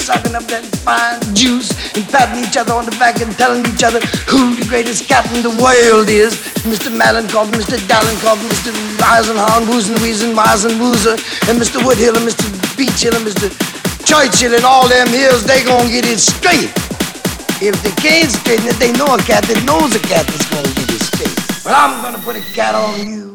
Sucking up that fine juice and patting each other on the back and telling each other who the greatest cat in the world is. Mr. Malenkov, Mr. Dalenkov, Mr. Eisenhower, Woozen, Weezen, Wisen, Woozer, and Mr. Woodhill and Mr. Beachhill and Mr. Churchill and all them hills, they gonna get it straight. If they can't straighten it, they know a cat that knows a cat that's gonna get it straight. But I'm gonna put a cat on you.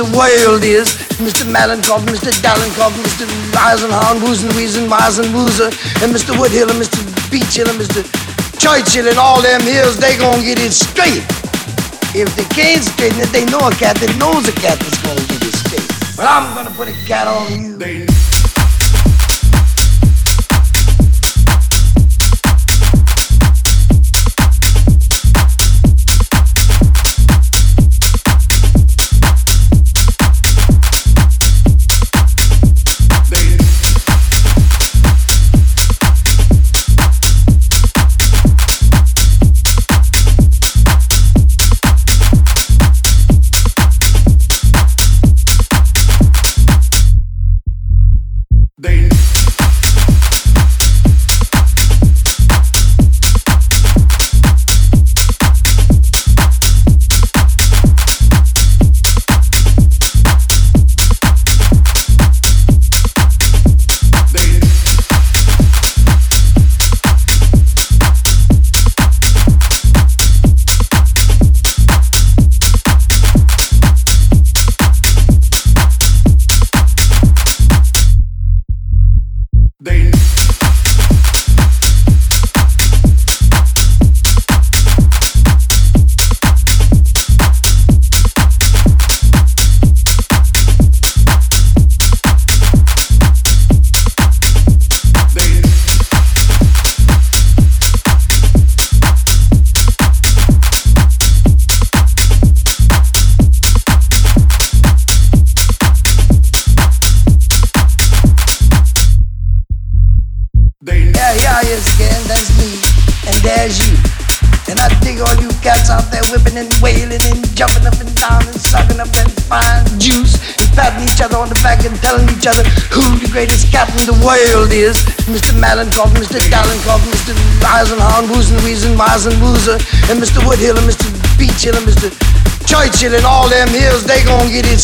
The world is. Mr. Malenkov, Mr. Dalenkov, Mr. Eisenhower, Woozen, Weezen, Wisen, Woozer, and Mr. Woodhill and Mr. Beechill, and Mr. Churchill and all them hills, they gonna get it straight. If they can't straighten it, they know a cat that knows a cat that's gonna get it straight. But I'm gonna put a cat on you. Woodhill and Mr. Beach Hill and Mr. Churchill and all them hills, they gonna get it